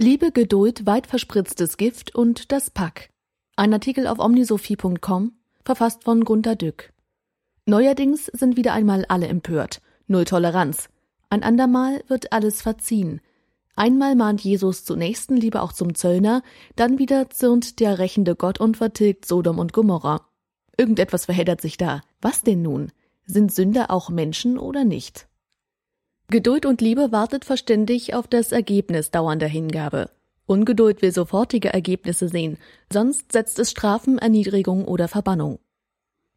Liebe, Geduld, weit verspritztes Gift und das Pack. Ein Artikel auf omnisophie.com, verfasst von Gunter Dück. Neuerdings sind wieder einmal alle empört. Null Toleranz. Ein andermal wird alles verziehen. Einmal mahnt Jesus zur Nächstenliebe auch zum Zöllner, dann wieder zürnt der rächende Gott und vertilgt Sodom und Gomorra. Irgendetwas verheddert sich da. Was denn nun? Sind Sünder auch Menschen oder nicht? Geduld und Liebe wartet verständig auf das Ergebnis dauernder Hingabe. Ungeduld will sofortige Ergebnisse sehen, sonst setzt es Strafen, Erniedrigung oder Verbannung.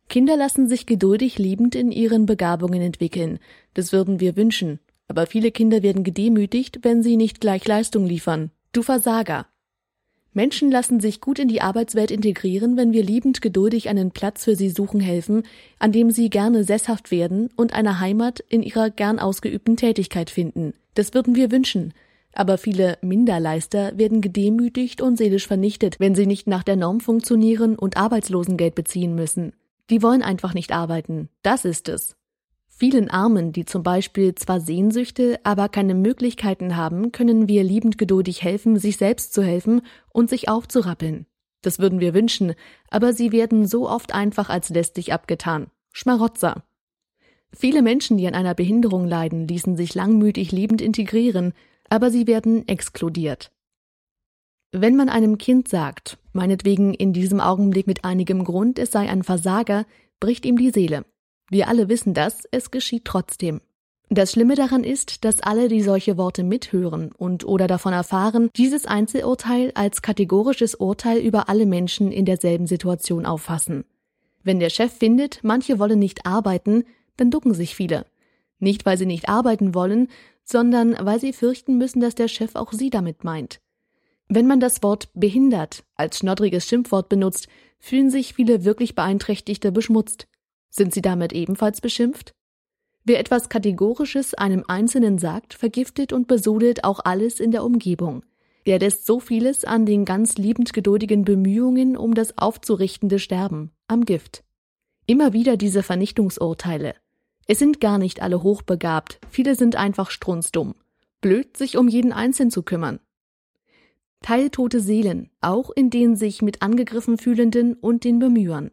Kinder lassen sich geduldig liebend in ihren Begabungen entwickeln. Das würden wir wünschen. Aber viele Kinder werden gedemütigt, wenn sie nicht gleich Leistung liefern. Du Versager. Menschen lassen sich gut in die Arbeitswelt integrieren, wenn wir liebend geduldig einen Platz für sie suchen helfen, an dem sie gerne sesshaft werden und eine Heimat in ihrer gern ausgeübten Tätigkeit finden. Das würden wir wünschen. Aber viele Minderleister werden gedemütigt und seelisch vernichtet, wenn sie nicht nach der Norm funktionieren und Arbeitslosengeld beziehen müssen. Die wollen einfach nicht arbeiten. Das ist es. Vielen Armen, die zum Beispiel zwar Sehnsüchte, aber keine Möglichkeiten haben, können wir liebend geduldig helfen, sich selbst zu helfen und sich aufzurappeln. Das würden wir wünschen, aber sie werden so oft einfach als lästig abgetan. Schmarotzer. Viele Menschen, die an einer Behinderung leiden, ließen sich langmütig liebend integrieren, aber sie werden exkludiert. Wenn man einem Kind sagt, meinetwegen in diesem Augenblick mit einigem Grund, es sei ein Versager, bricht ihm die Seele. Wir alle wissen das, es geschieht trotzdem. Das Schlimme daran ist, dass alle, die solche Worte mithören und oder davon erfahren, dieses Einzelurteil als kategorisches Urteil über alle Menschen in derselben Situation auffassen. Wenn der Chef findet, manche wollen nicht arbeiten, dann ducken sich viele. Nicht, weil sie nicht arbeiten wollen, sondern weil sie fürchten müssen, dass der Chef auch sie damit meint. Wenn man das Wort behindert als schnoddriges Schimpfwort benutzt, fühlen sich viele wirklich Beeinträchtigte beschmutzt. Sind sie damit ebenfalls beschimpft? Wer etwas Kategorisches einem Einzelnen sagt, vergiftet und besudelt auch alles in der Umgebung. Der lässt so vieles an den ganz liebend geduldigen Bemühungen um das aufzurichtende Sterben, am Gift. Immer wieder diese Vernichtungsurteile. Es sind gar nicht alle hochbegabt, viele sind einfach strunzdumm. Blöd, sich um jeden Einzelnen zu kümmern. Teiltote Seelen, auch in den sich mit angegriffen fühlenden und den Bemühern.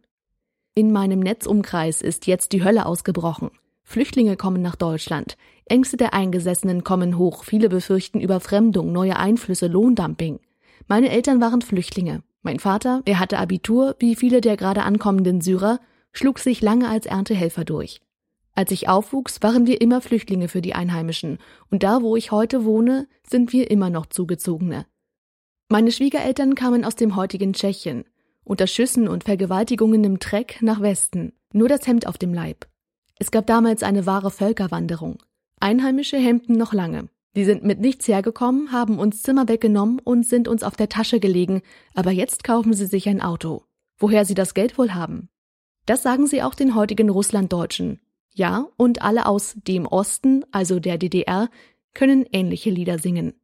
In meinem Netzumkreis ist jetzt die Hölle ausgebrochen. Flüchtlinge kommen nach Deutschland. Ängste der Eingesessenen kommen hoch. Viele befürchten Überfremdung, neue Einflüsse, Lohndumping. Meine Eltern waren Flüchtlinge. Mein Vater, er hatte Abitur, wie viele der gerade ankommenden Syrer, schlug sich lange als Erntehelfer durch. Als ich aufwuchs, waren wir immer Flüchtlinge für die Einheimischen, und da, wo ich heute wohne, sind wir immer noch Zugezogene. Meine Schwiegereltern kamen aus dem heutigen Tschechien unter Schüssen und Vergewaltigungen im Treck nach Westen, nur das Hemd auf dem Leib. Es gab damals eine wahre Völkerwanderung. Einheimische hemmten noch lange. Die sind mit nichts hergekommen, haben uns Zimmer weggenommen und sind uns auf der Tasche gelegen, aber jetzt kaufen sie sich ein Auto. Woher sie das Geld wohl haben? Das sagen sie auch den heutigen Russlanddeutschen. Ja, und alle aus dem Osten, also der DDR, können ähnliche Lieder singen.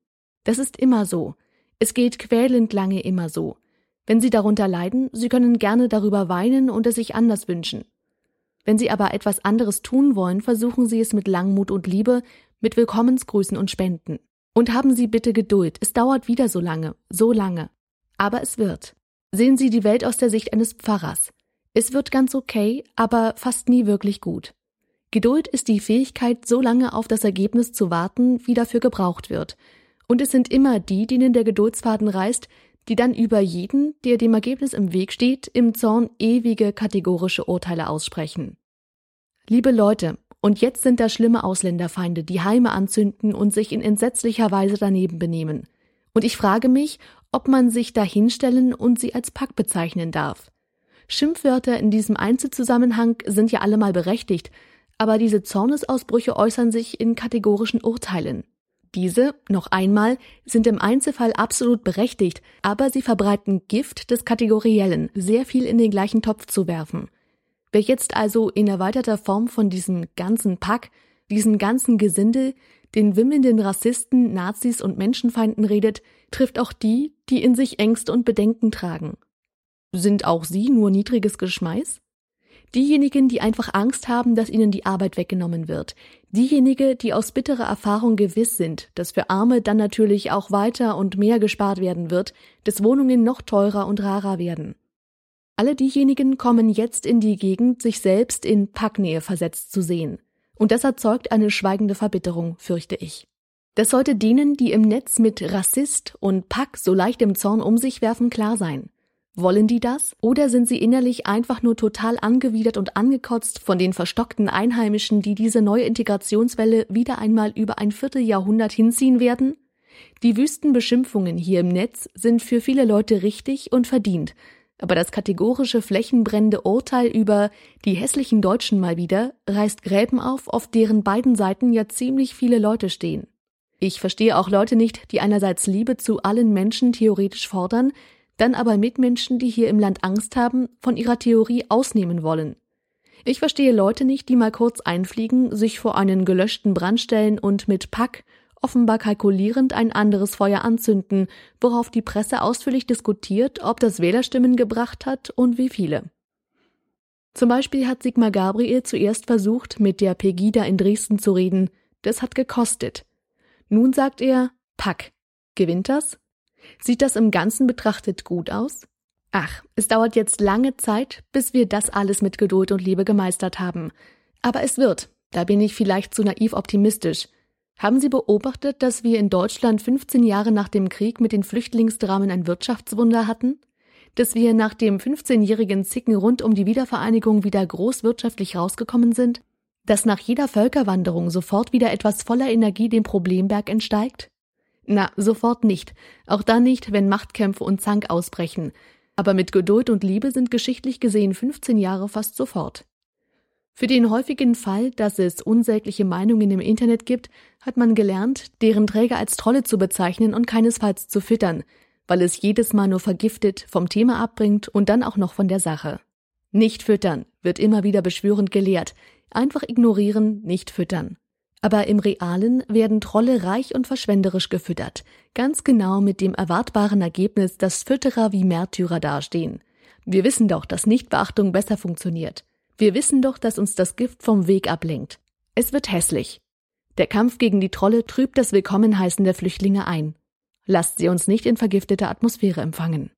Das ist immer so. Es geht quälend lange immer so. Wenn Sie darunter leiden, Sie können gerne darüber weinen und es sich anders wünschen. Wenn Sie aber etwas anderes tun wollen, versuchen Sie es mit Langmut und Liebe, mit Willkommensgrüßen und Spenden. Und haben Sie bitte Geduld, es dauert wieder so lange, so lange. Aber es wird. Sehen Sie die Welt aus der Sicht eines Pfarrers. Es wird ganz okay, aber fast nie wirklich gut. Geduld ist die Fähigkeit, so lange auf das Ergebnis zu warten, wie dafür gebraucht wird. Und es sind immer die, denen der Geduldsfaden reißt, die dann über jeden, der dem Ergebnis im Weg steht, im Zorn ewige kategorische Urteile aussprechen. Liebe Leute, und jetzt sind da schlimme Ausländerfeinde, die Heime anzünden und sich in entsetzlicher Weise daneben benehmen. Und ich frage mich, ob man sich da hinstellen und sie als Pack bezeichnen darf. Schimpfwörter in diesem Einzelzusammenhang sind ja allemal berechtigt, aber diese Zornesausbrüche äußern sich in kategorischen Urteilen. Diese, noch einmal, sind im Einzelfall absolut berechtigt, aber sie verbreiten Gift des Kategoriellen, sehr viel in den gleichen Topf zu werfen. Wer jetzt also in erweiterter Form von diesem ganzen Pack, diesen ganzen Gesindel, den wimmelnden Rassisten, Nazis und Menschenfeinden redet, trifft auch die, die in sich Ängste und Bedenken tragen. Sind auch sie nur niedriges Geschmeiß? Diejenigen, die einfach Angst haben, dass ihnen die Arbeit weggenommen wird. Diejenigen, die aus bitterer Erfahrung gewiss sind, dass für Arme dann natürlich auch weiter und mehr gespart werden wird, dass Wohnungen noch teurer und rarer werden. Alle diejenigen kommen jetzt in die Gegend, sich selbst in Packnähe versetzt zu sehen. Und das erzeugt eine schweigende Verbitterung, fürchte ich. Das sollte denen, die im Netz mit Rassist und Pack so leicht im Zorn um sich werfen, klar sein. Wollen die das? Oder sind sie innerlich einfach nur total angewidert und angekotzt von den verstockten Einheimischen, die diese neue Integrationswelle wieder einmal über ein Vierteljahrhundert hinziehen werden? Die wüsten Beschimpfungen hier im Netz sind für viele Leute richtig und verdient, aber das kategorische flächenbrennende Urteil über die hässlichen Deutschen mal wieder reißt Gräben auf, auf deren beiden Seiten ja ziemlich viele Leute stehen. Ich verstehe auch Leute nicht, die einerseits Liebe zu allen Menschen theoretisch fordern, dann aber Mitmenschen, die hier im Land Angst haben, von ihrer Theorie ausnehmen wollen. Ich verstehe Leute nicht, die mal kurz einfliegen, sich vor einen gelöschten Brand stellen und mit Pack, offenbar kalkulierend, ein anderes Feuer anzünden, worauf die Presse ausführlich diskutiert, ob das Wählerstimmen gebracht hat und wie viele. Zum Beispiel hat Sigmar Gabriel zuerst versucht, mit der Pegida in Dresden zu reden. Das hat gekostet. Nun sagt er, Pack. Gewinnt das? Sieht das im Ganzen betrachtet gut aus? Ach, es dauert jetzt lange Zeit, bis wir das alles mit Geduld und Liebe gemeistert haben. Aber es wird. Da bin ich vielleicht zu naiv optimistisch. Haben Sie beobachtet, dass wir in Deutschland 15 Jahre nach dem Krieg mit den Flüchtlingsdramen ein Wirtschaftswunder hatten? Dass wir nach dem 15-jährigen Zicken rund um die Wiedervereinigung wieder großwirtschaftlich rausgekommen sind? Dass nach jeder Völkerwanderung sofort wieder etwas voller Energie dem Problemberg entsteigt? Na, sofort nicht. Auch dann nicht, wenn Machtkämpfe und Zank ausbrechen. Aber mit Geduld und Liebe sind geschichtlich gesehen 15 Jahre fast sofort. Für den häufigen Fall, dass es unsägliche Meinungen im Internet gibt, hat man gelernt, deren Träger als Trolle zu bezeichnen und keinesfalls zu füttern, weil es jedes Mal nur vergiftet, vom Thema abbringt und dann auch noch von der Sache. Nicht füttern wird immer wieder beschwörend gelehrt. Einfach ignorieren, nicht füttern. Aber im Realen werden Trolle reich und verschwenderisch gefüttert, ganz genau mit dem erwartbaren Ergebnis, dass Fütterer wie Märtyrer dastehen. Wir wissen doch, dass Nichtbeachtung besser funktioniert. Wir wissen doch, dass uns das Gift vom Weg ablenkt. Es wird hässlich. Der Kampf gegen die Trolle trübt das Willkommenheißen der Flüchtlinge ein. Lasst sie uns nicht in vergifteter Atmosphäre empfangen.